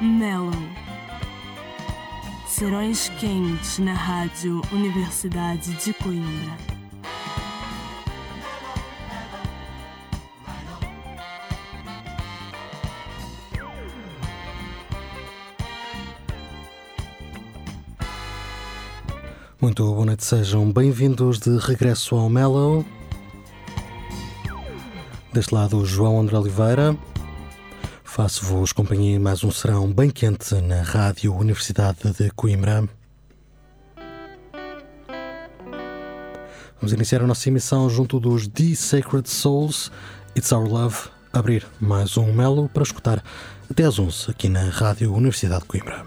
Mellow. Serões quentes na Rádio Universidade de Coimbra. Muito boa noite, sejam bem-vindos de regresso ao Mellow. Deste lado, João André Oliveira. Faço-vos companhia em mais um serão bem quente na Rádio Universidade de Coimbra. Vamos iniciar a nossa emissão junto dos The Sacred Souls, It's Our Love, abrir mais um Melo para escutar até às 11 aqui na Rádio Universidade de Coimbra.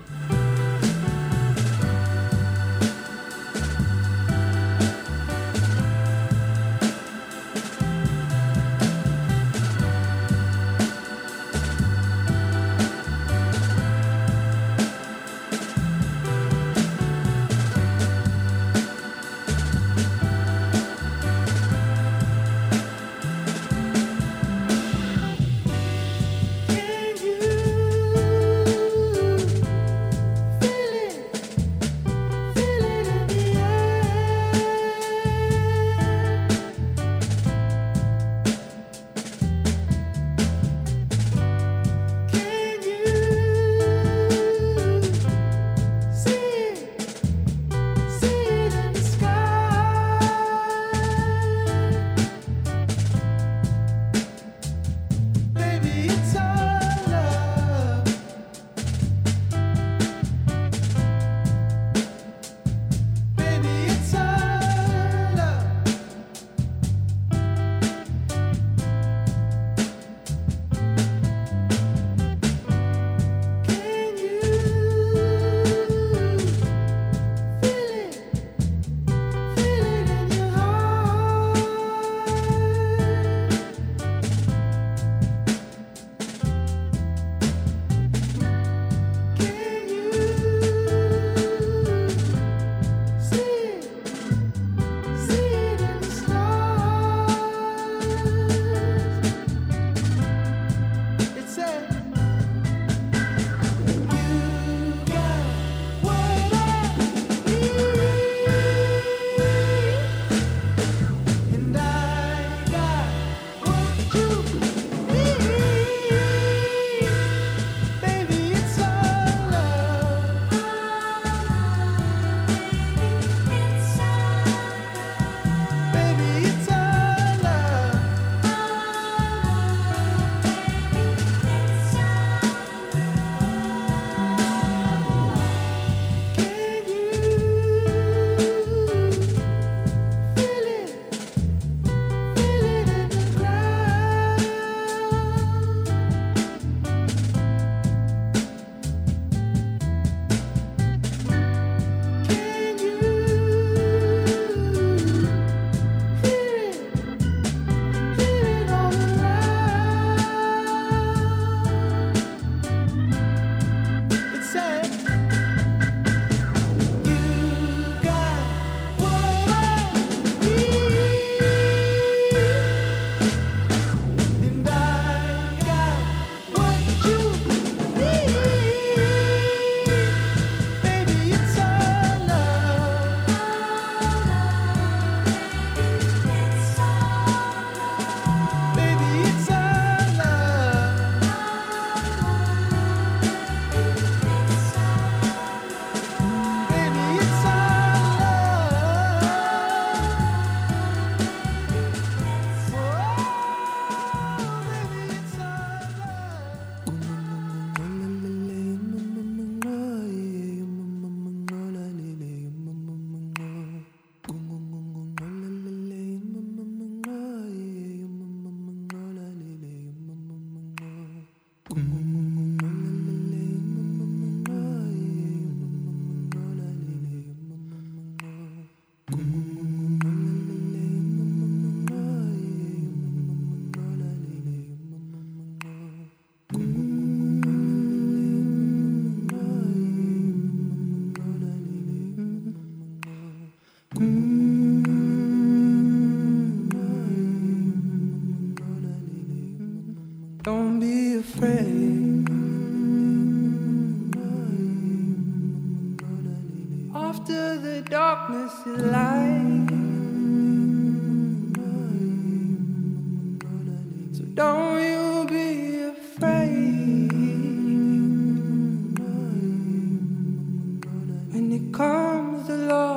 comes the law.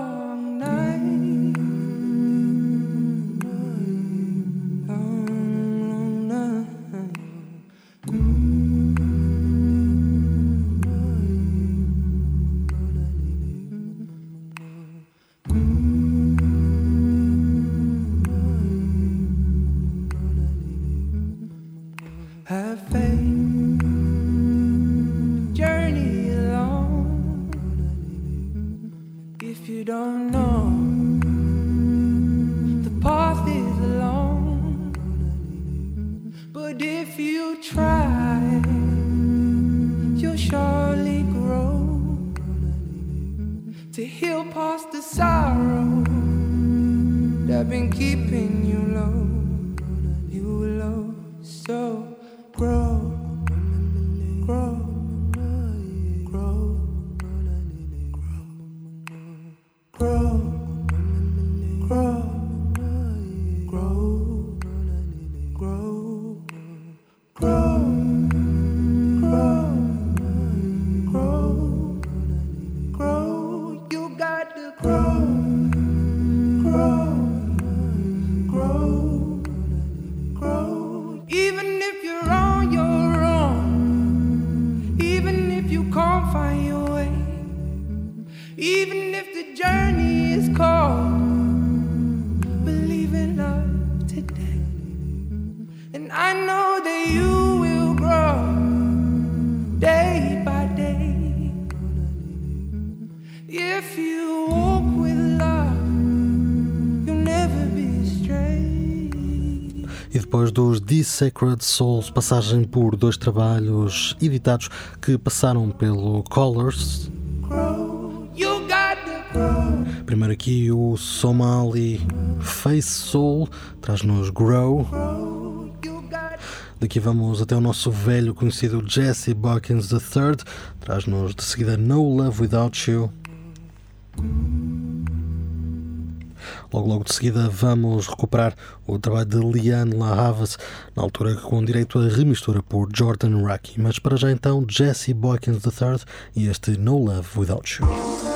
Depois dos The Sacred Souls, passagem por dois trabalhos editados que passaram pelo Colors. Primeiro aqui o Somali Face Soul traz-nos Grow. Daqui vamos até o nosso velho conhecido Jesse Buckins III, traz-nos de seguida No Love Without You. Logo, logo de seguida, vamos recuperar o trabalho de Liane La Havas, na altura com direito a remistura por Jordan Rocky. Mas para já então, Jesse Boykins III e este No Love Without You.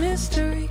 mystery.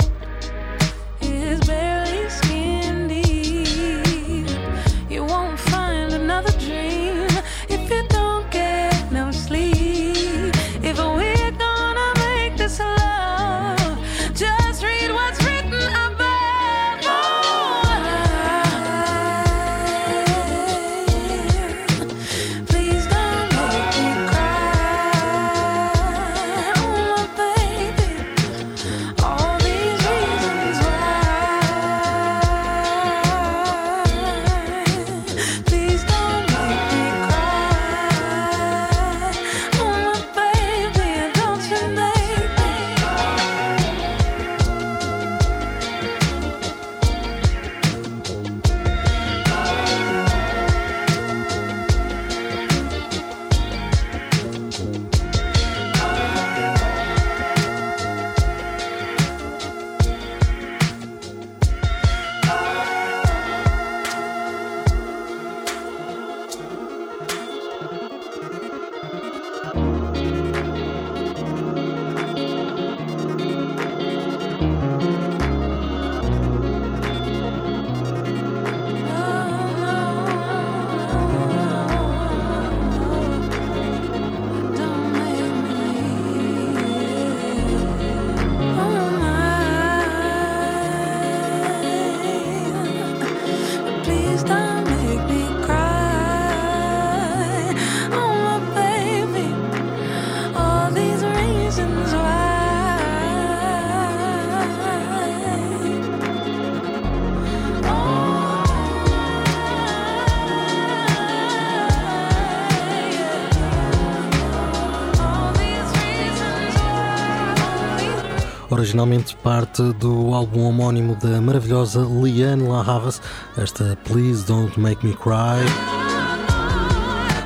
Originalmente parte do álbum homónimo da maravilhosa Liane La Havas, esta Please Don't Make Me Cry.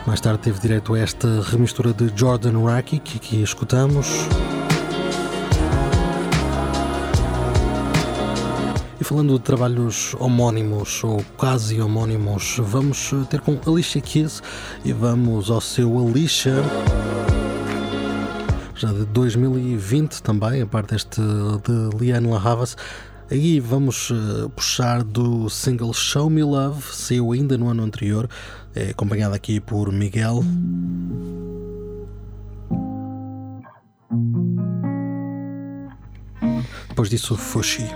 Mais tarde teve direito a esta remistura de Jordan Raki, que aqui escutamos. E falando de trabalhos homónimos ou quase homónimos, vamos ter com Alicia Keys e vamos ao seu Alicia já de 2020 também, a parte deste de Liane La Havas. Aí vamos uh, puxar do single Show Me Love, saiu ainda no ano anterior, é acompanhado aqui por Miguel. Depois disso, Fushi.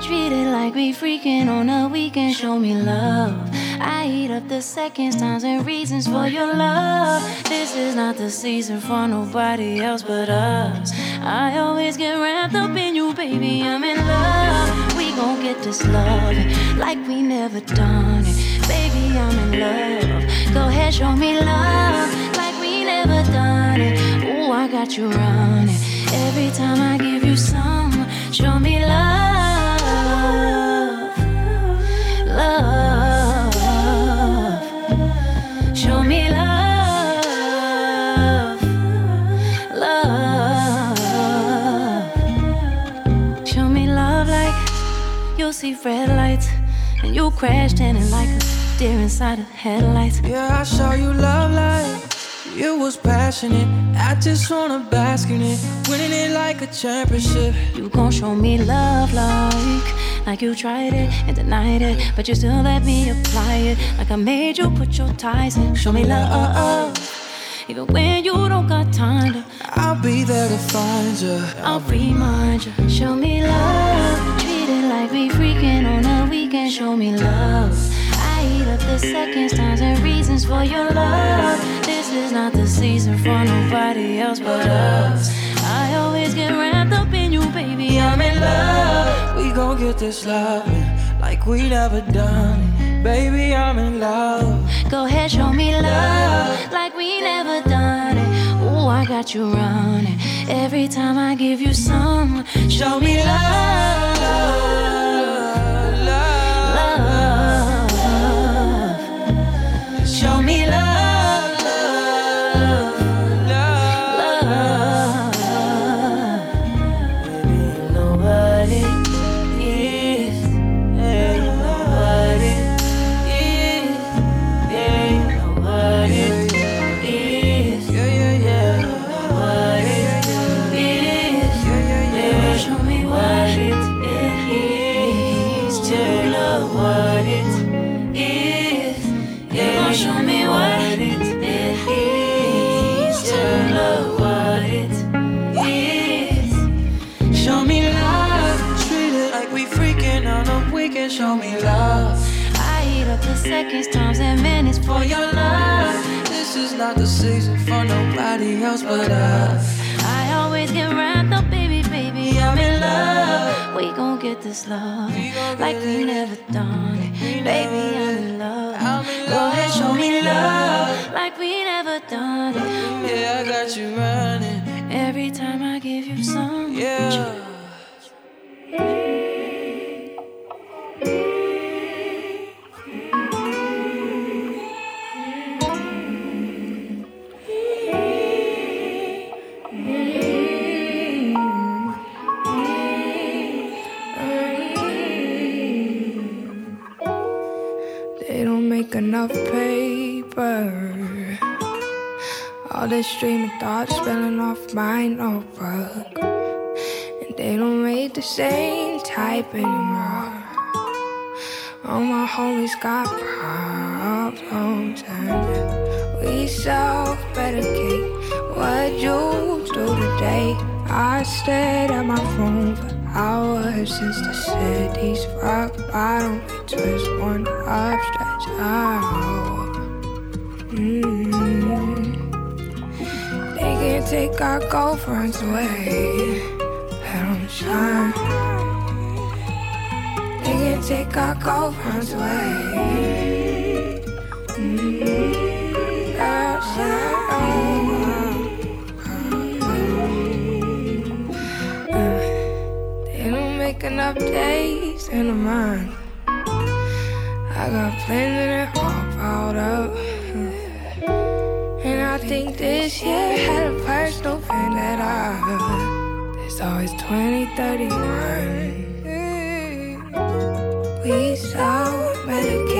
Treat it like we freaking on a weekend. Show me love. I eat up the seconds, times, and reasons for your love. This is not the season for nobody else but us. I always get wrapped up in you, baby. I'm in love. We gon' get this love like we never done it. Baby, I'm in love. Go ahead, show me love like we never done it. Ooh, I got you running. Every time I give you some, show me love. Love. See red lights and you crashed in it like a deer inside of headlights. Yeah, I saw you love like you was passionate. I just wanna bask in it, winning it like a championship. You gon' show me love like like you tried it and denied it, but you still let me apply it. Like I made you put your ties in. Show me love, even when you don't got time to. I'll be there to find you. I'll remind you. Show me love, like we freaking on a weekend. Show me love. I eat up the seconds, times, and reasons for your love. This is not the season for nobody else but us. I always get wrapped up in you, baby. I'm in love. We gon' get this love like we never done it. Baby, I'm in love. Go ahead, show me love like we never done it. I got you running. Every time I give you some, show me. Love, The season for nobody else but us. I always get wrapped up, baby, baby. I'm in love. We gon' get this love like we never done it. Baby, I'm in love. Go ahead, show me love. love like we never done it. Yeah, I got you running. Every time I give you some, Yeah. Enough paper. All this stream of thoughts spilling off my notebook. And they don't make the same type anymore. All my homies got problems and we self-medicate. What you do today? I stared at my phone hours since the city's rock bottom. We twist one up, stretch out. Mm. They can't take our girlfriends away. Let 'em shine. They can't take our girlfriends away. Mm. Outside. They don't make enough days in a month. I got plans and it all piled up. And I think this year had a personal vendetta. There's always 20, 31. We saw medicate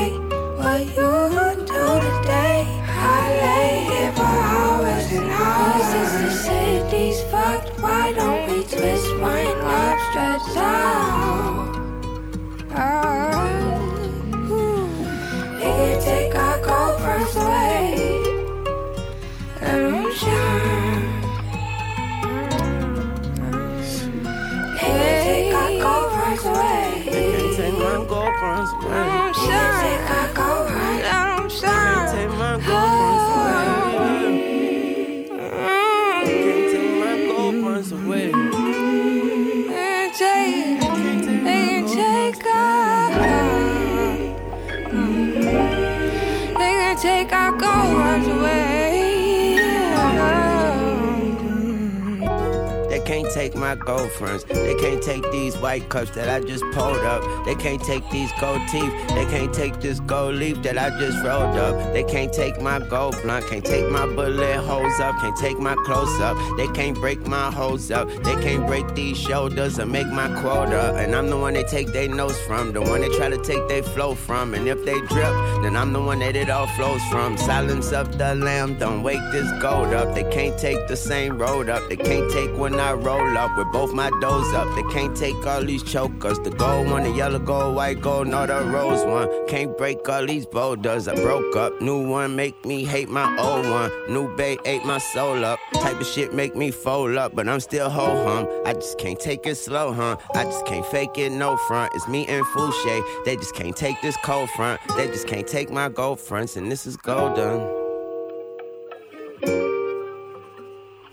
my girlfriends. They can't take these white cups that I just pulled up. They can't take these gold teeth. They can't take this gold leaf that I just rolled up. They can't take my gold blunt. Can't take my bullet holes up. Can't take my close up. They can't break my holes up. They can't break these shoulders or make my quota. And I'm the one they take their nose from. The one they try to take their flow from. And if they drip, then I'm the one that it all flows from. Silence up the lamb. Don't wake this gold up. They can't take the same road up. They can't take when I roll up with both my doors up. They can't take all these chokers. The gold one, the yellow gold, white gold, nor the rose one. Can't break all these boulders. I broke up. New one make me hate my old one. New bay ate my soul up. Type of shit make me fold up, but I'm still ho hum. I just can't take it slow, huh? I just can't fake it, no front. It's me and Fouché. They just can't take this cold front. They just can't take my gold fronts, and this is golden.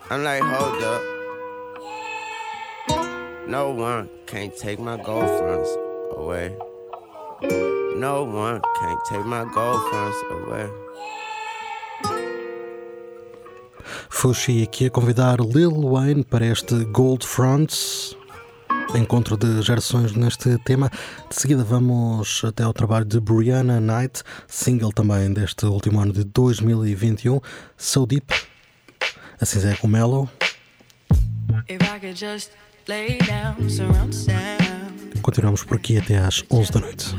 I'm like, hold up. No one can't take my gold fronts away. No one can't take my gold fronts away. Fushi aqui a convidar Lil Wayne para este Gold Fronts, encontro de gerações neste tema. De seguida vamos até ao trabalho de Brianna Knight, single também deste último ano de 2021, So Deep, assim é com Mellow. If I could just lay down, surround sound. Continuamos por aqui até às 11 da noite.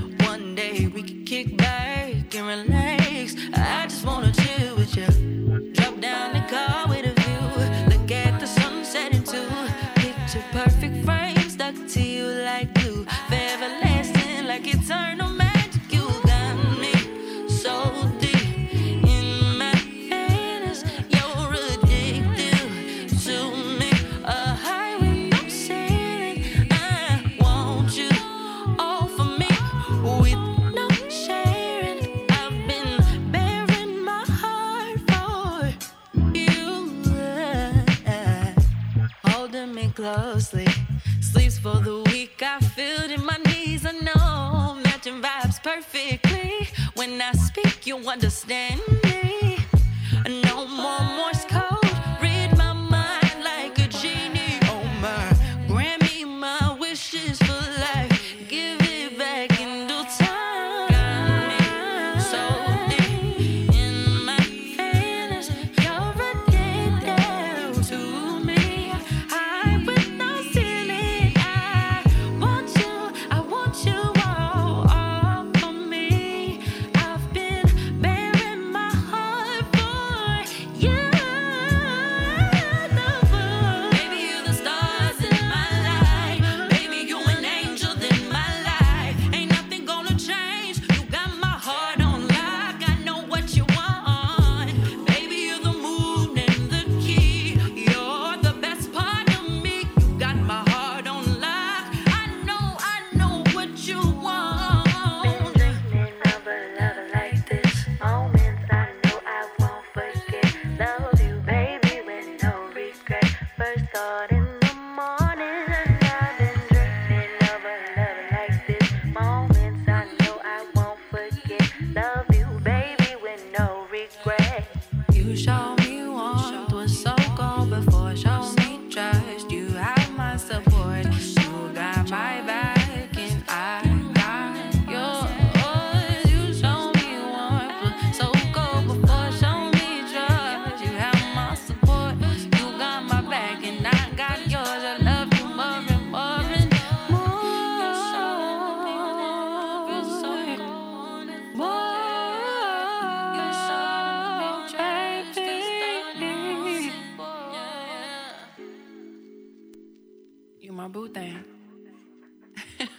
You understand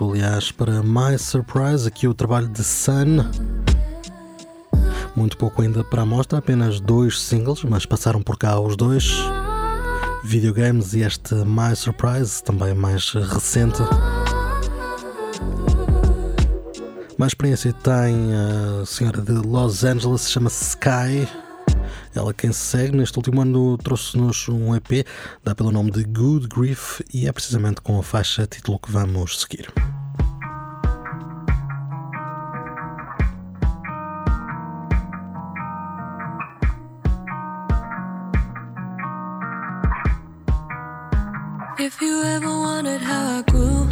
minuto, aliás, para My Surprise, aqui o trabalho de Sun. Muito pouco ainda para a mostra, apenas dois singles, mas passaram por cá os dois. Videogames e este My Surprise, também mais recente. Mais experiência tem a senhora de Los Angeles, chama-se Sky. Ela quem se segue neste último ano trouxe-nos um EP, dá pelo nome de Good Grief e é precisamente com a faixa título que vamos seguir. If you ever wondered how I grew,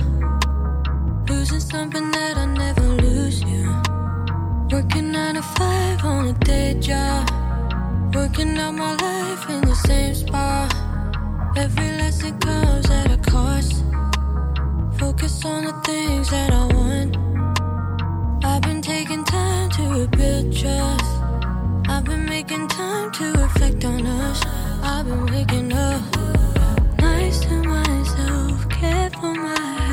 losing something that I never lose you. Working nine to five on a day job, working out my life in the same spot. Every lesson comes at a cost. Focus on the things that I want. I've been taking time to rebuild trust. I've been making time to reflect on us. I've been waking up nice to myself, care for my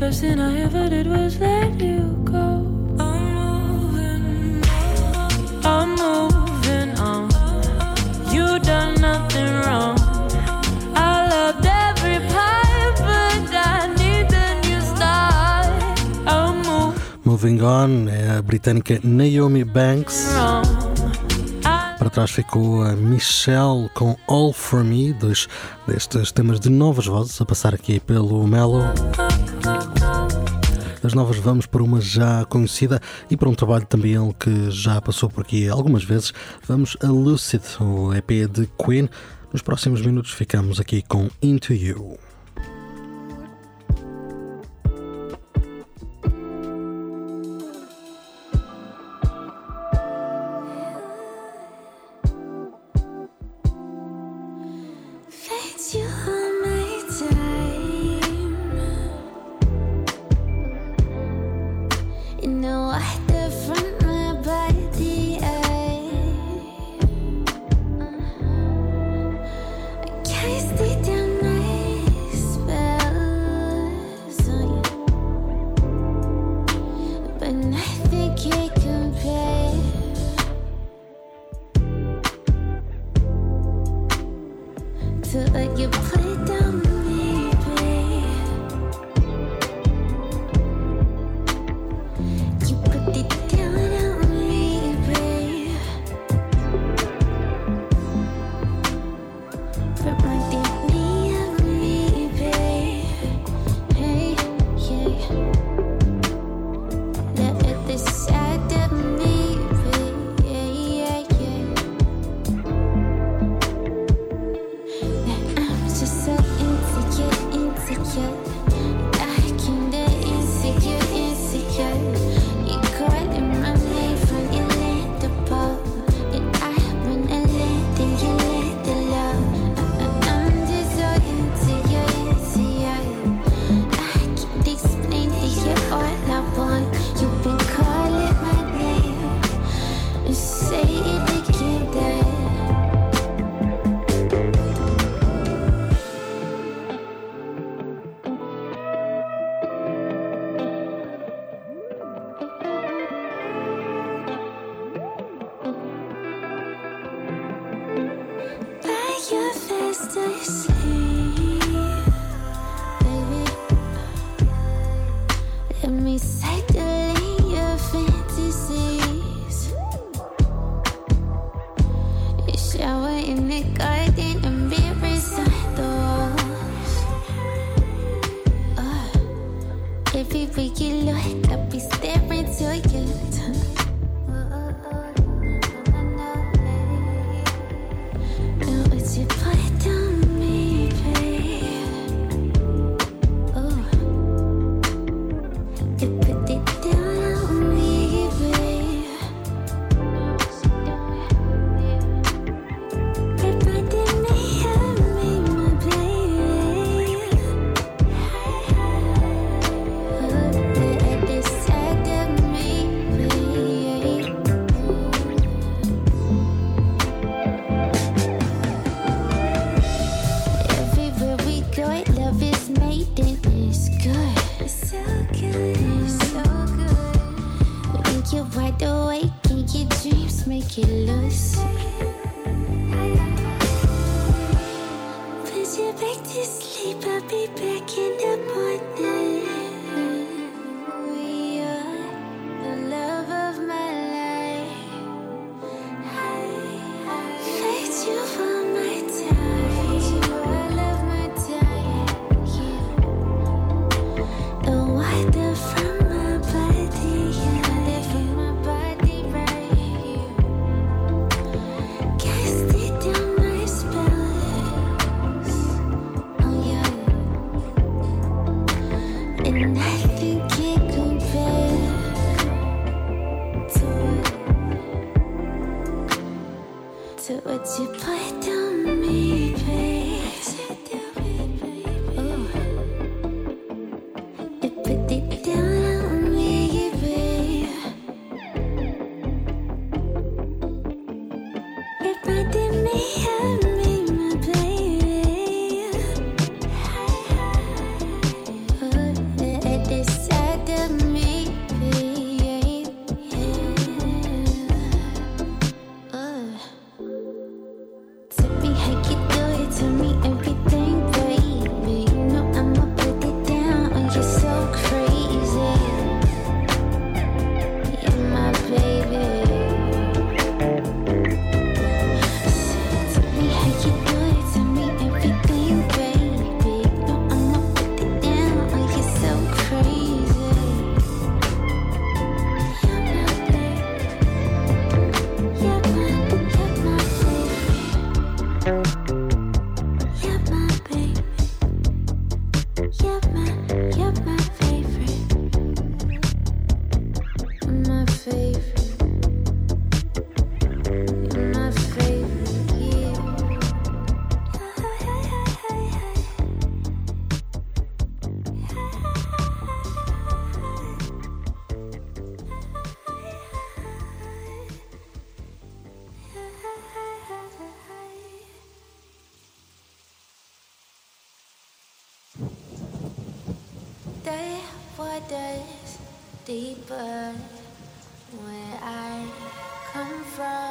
best thing I ever did was let you go. I'm moving on. I'm moving on. You done nothing wrong. I loved every part, but I need a new start. I'm moving, moving on é a britânica Naomi Banks. Para trás ficou a Michelle com All For Me, dois destes temas de novas vozes a passar aqui pelo Mellow das novas vamos para uma já conhecida e para um trabalho também ele que já passou por aqui algumas vezes. Vamos a Lucid, o EP de Queen. Nos próximos minutos ficamos aqui com Into You. Deeper where I come from.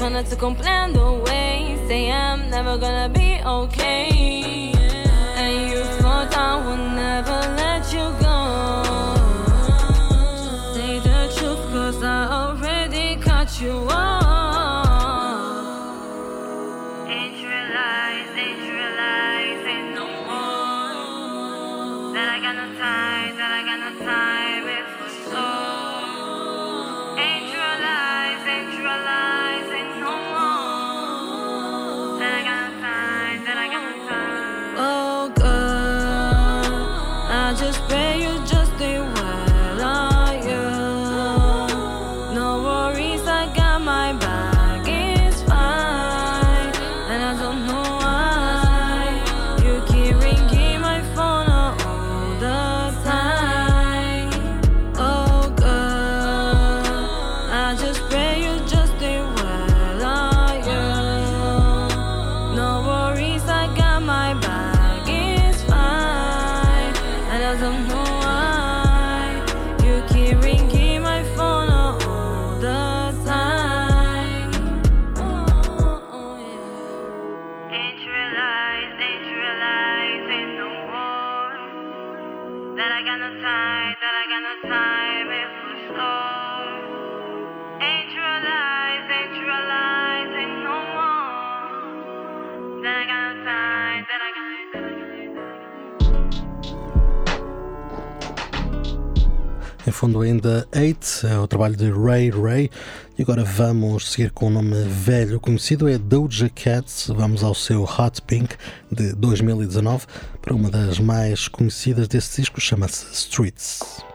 trying not to complain the way. Say I'm never gonna be okay. em fundo ainda Eight, é o trabalho de Ray Ray. E agora vamos seguir com um nome velho conhecido, é Doja Cat. Vamos ao seu Hot Pink de 2019 para uma das mais conhecidas desse disco, chama-se Streets.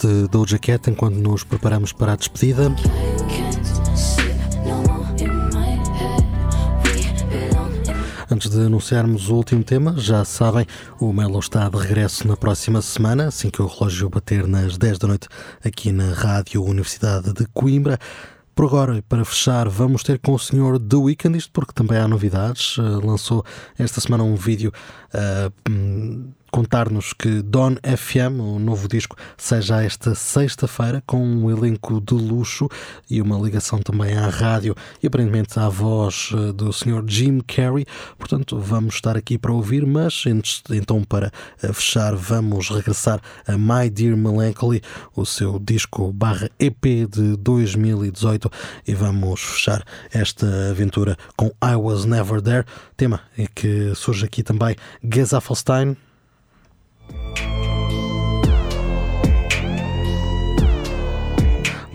De Doja Cat enquanto nos preparamos para a despedida. Antes de anunciarmos o último tema, já sabem, o Melo está de regresso na próxima semana, assim que o relógio bater nas 10 da noite, aqui na Rádio Universidade de Coimbra. Por agora, para fechar, vamos ter com o senhor The Weeknd, isto porque também há novidades. Uh, lançou esta semana um vídeo uh, contar-nos que Don FM, o novo disco, seja esta sexta-feira com um elenco de luxo e uma ligação também à rádio e aparentemente à voz eh, do Sr. Jim Carrey. Portanto, vamos estar aqui para ouvir, mas então para eh, fechar vamos regressar a My Dear Melancholy, o seu disco barra EP de 2018 e vamos fechar esta aventura com I Was Never There, tema em que surge aqui também Gezafelstein,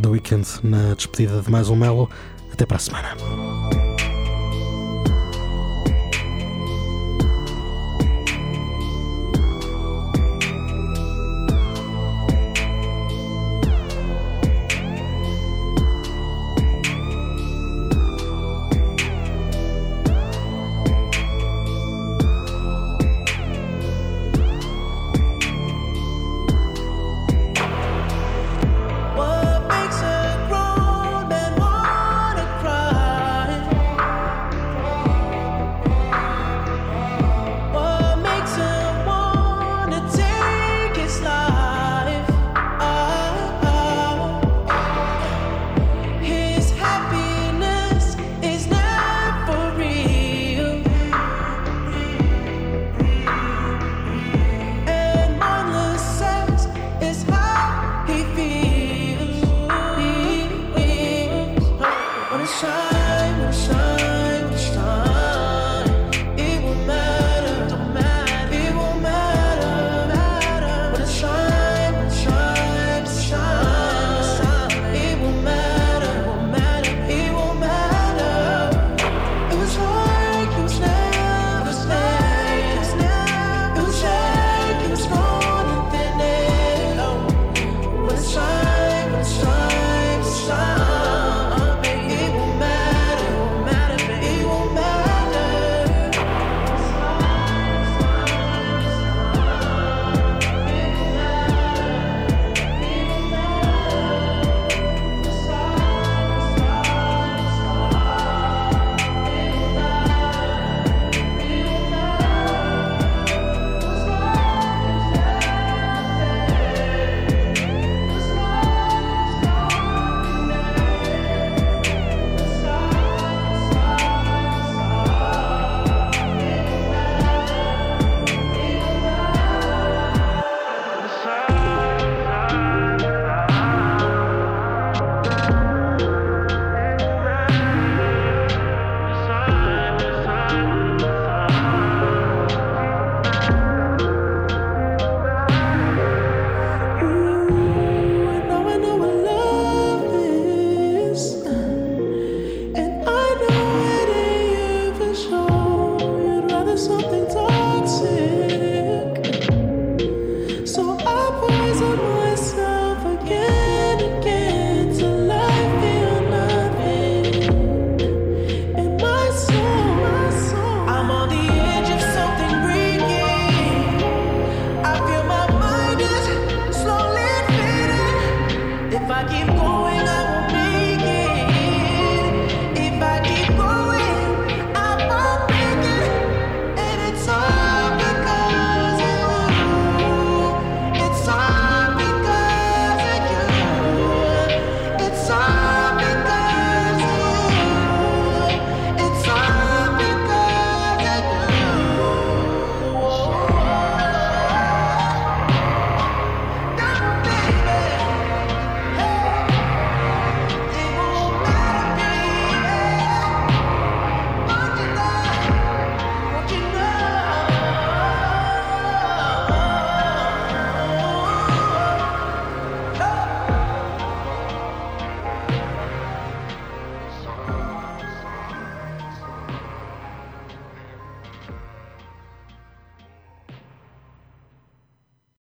The Weekend na despedida de mais um Melo. Até para a semana.